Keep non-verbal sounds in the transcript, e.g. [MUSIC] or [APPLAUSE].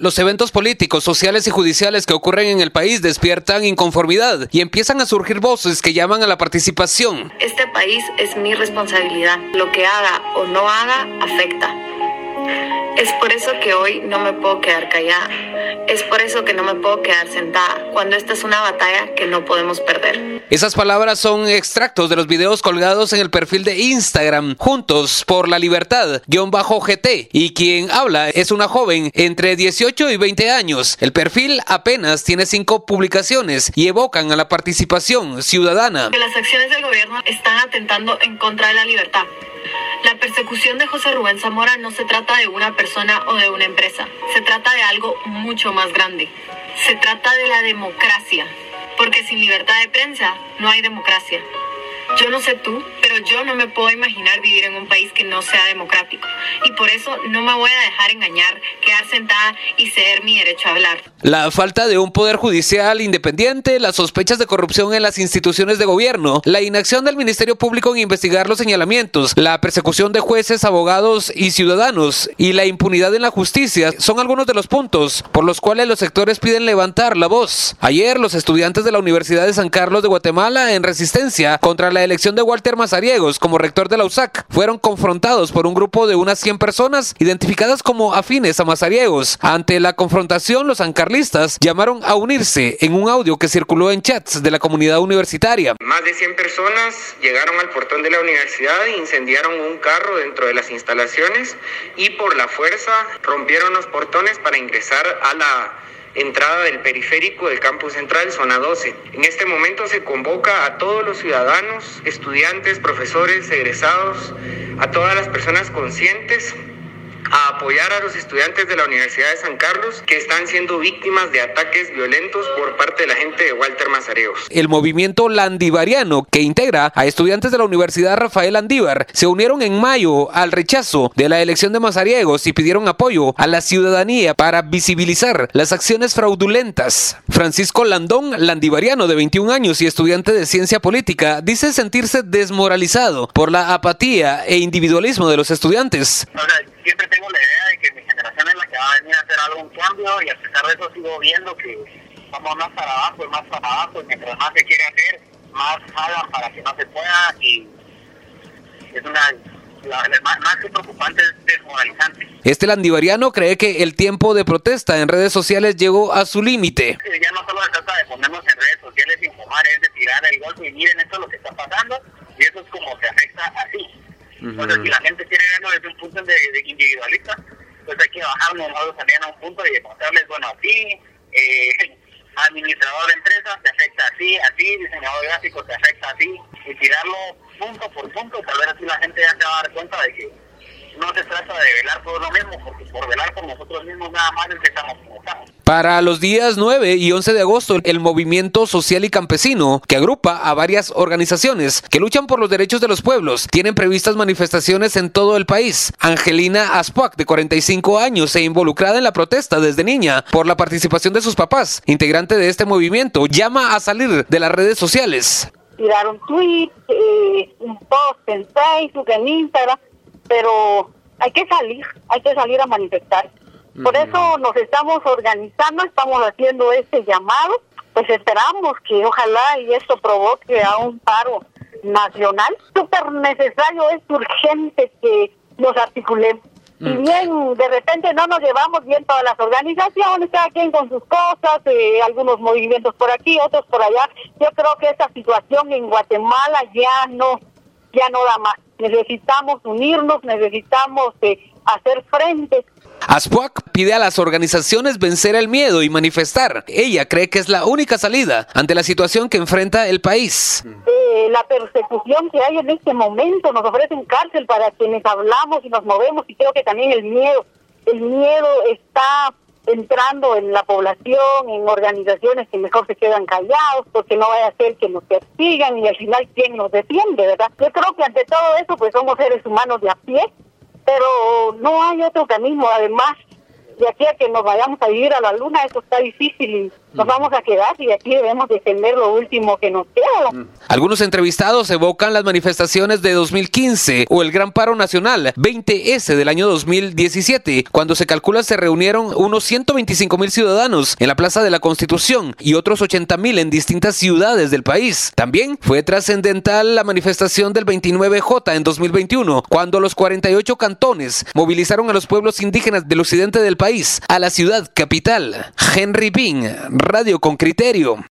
Los eventos políticos, sociales y judiciales que ocurren en el país despiertan inconformidad y empiezan a surgir voces que llaman a la participación. Este país es mi responsabilidad. Lo que haga o no haga afecta. Es por eso que hoy no me puedo quedar callada. Es por eso que no me puedo quedar sentada cuando esta es una batalla que no podemos perder. Esas palabras son extractos de los videos colgados en el perfil de Instagram Juntos por la Libertad, guion bajo GT, y quien habla es una joven entre 18 y 20 años. El perfil apenas tiene cinco publicaciones y evocan a la participación ciudadana. Que las acciones del gobierno están atentando en contra de la libertad. La persecución de José Rubén Zamora no se trata de una persona o de una empresa, se trata de algo mucho más grande. Se trata de la democracia, porque sin libertad de prensa no hay democracia. Yo no sé tú, yo no me puedo imaginar vivir en un país que no sea democrático. Y por eso no me voy a dejar engañar, quedar sentada y ceder mi derecho a hablar. La falta de un poder judicial independiente, las sospechas de corrupción en las instituciones de gobierno, la inacción del Ministerio Público en investigar los señalamientos, la persecución de jueces, abogados y ciudadanos y la impunidad en la justicia son algunos de los puntos por los cuales los sectores piden levantar la voz. Ayer los estudiantes de la Universidad de San Carlos de Guatemala en resistencia contra la elección de Walter Como rector de la USAC fueron confrontados por un grupo de unas 100 personas identificadas como afines a Mazariegos. Ante la confrontación, los ancarlistas llamaron a unirse en un audio que circuló en chats de la comunidad universitaria. Más de 100 personas llegaron al portón de la universidad incendiaron un carro dentro de las instalaciones y por la fuerza rompieron los portones para ingresar a la entrada del periférico del campus central, zona 12. En este momento se convoca a todos los ciudadanos, estudiantes, profesores, egresados, a todas las personas conscientes a apoyar a los estudiantes de la Universidad de San Carlos que están siendo víctimas de ataques violentos por parte de la gente de Walter Mazareos. El movimiento landivariano que integra a estudiantes de la Universidad Rafael Landívar se unieron en mayo al rechazo de la elección de Mazariegos y pidieron apoyo a la ciudadanía para visibilizar las acciones fraudulentas. Francisco Landón, landivariano de 21 años y estudiante de ciencia política, dice sentirse desmoralizado por la apatía e individualismo de los estudiantes siempre tengo la idea de que mi generación es la que va a venir a hacer algún cambio y a pesar de eso sigo viendo que vamos más para abajo y más para abajo y mientras más se quiere hacer, más hagan para que no se pueda y es una más, que preocupante es desmoralizante. Este landivariano cree que el tiempo de protesta en redes sociales llegó a su límite. Ya no solo se trata de ponernos en redes sociales, informar, es de tirar el golpe y miren esto es lo que está pasando y eso es como se afecta así. Entonces, si la gente quiere verlo desde un punto de, individualista, pues hay que bajarnos nosotros también a un punto y demostrarles, bueno, así, eh, [LAUGHS] administrador de empresas te afecta así, así, diseñador gráfico te afecta así, y tirarlo punto por punto, tal vez así la gente ya se va a dar cuenta de que no se trata de velar por lo mismo, porque por velar por nosotros mismos nada más empezamos como estamos. Para los días 9 y 11 de agosto, el movimiento social y campesino, que agrupa a varias organizaciones que luchan por los derechos de los pueblos, tienen previstas manifestaciones en todo el país. Angelina Aspuac, de 45 años, se involucrada en la protesta desde niña por la participación de sus papás, integrante de este movimiento, llama a salir de las redes sociales. Tirar un tweet, eh, un post en Facebook, en Instagram, pero hay que salir, hay que salir a manifestar. Por eso nos estamos organizando, estamos haciendo este llamado, pues esperamos que ojalá y esto provoque a un paro nacional. Súper necesario, es urgente que nos articulemos. Si bien de repente no nos llevamos bien todas las organizaciones, cada quien con sus cosas, eh, algunos movimientos por aquí, otros por allá, yo creo que esta situación en Guatemala ya no, ya no da más. Necesitamos unirnos, necesitamos eh, hacer frente Aspuac pide a las organizaciones vencer el miedo y manifestar. Ella cree que es la única salida ante la situación que enfrenta el país. Eh, la persecución que hay en este momento nos ofrecen cárcel para quienes hablamos y nos movemos y creo que también el miedo. El miedo está entrando en la población, en organizaciones que mejor se quedan callados porque no vaya a ser que nos persigan y al final quién nos defiende, ¿verdad? Yo creo que ante todo eso pues somos seres humanos de a pie pero no hay otro camino. Además, de aquí a que nos vayamos a vivir a la luna, eso está difícil nos vamos a quedar y aquí debemos defender lo último que nos queda. Algunos entrevistados evocan las manifestaciones de 2015 o el Gran Paro Nacional 20S del año 2017, cuando se calcula se reunieron unos 125 mil ciudadanos en la Plaza de la Constitución y otros 80 mil en distintas ciudades del país. También fue trascendental la manifestación del 29J en 2021, cuando los 48 cantones movilizaron a los pueblos indígenas del occidente del país a la ciudad capital. Henry Bean, Radio con Criterio.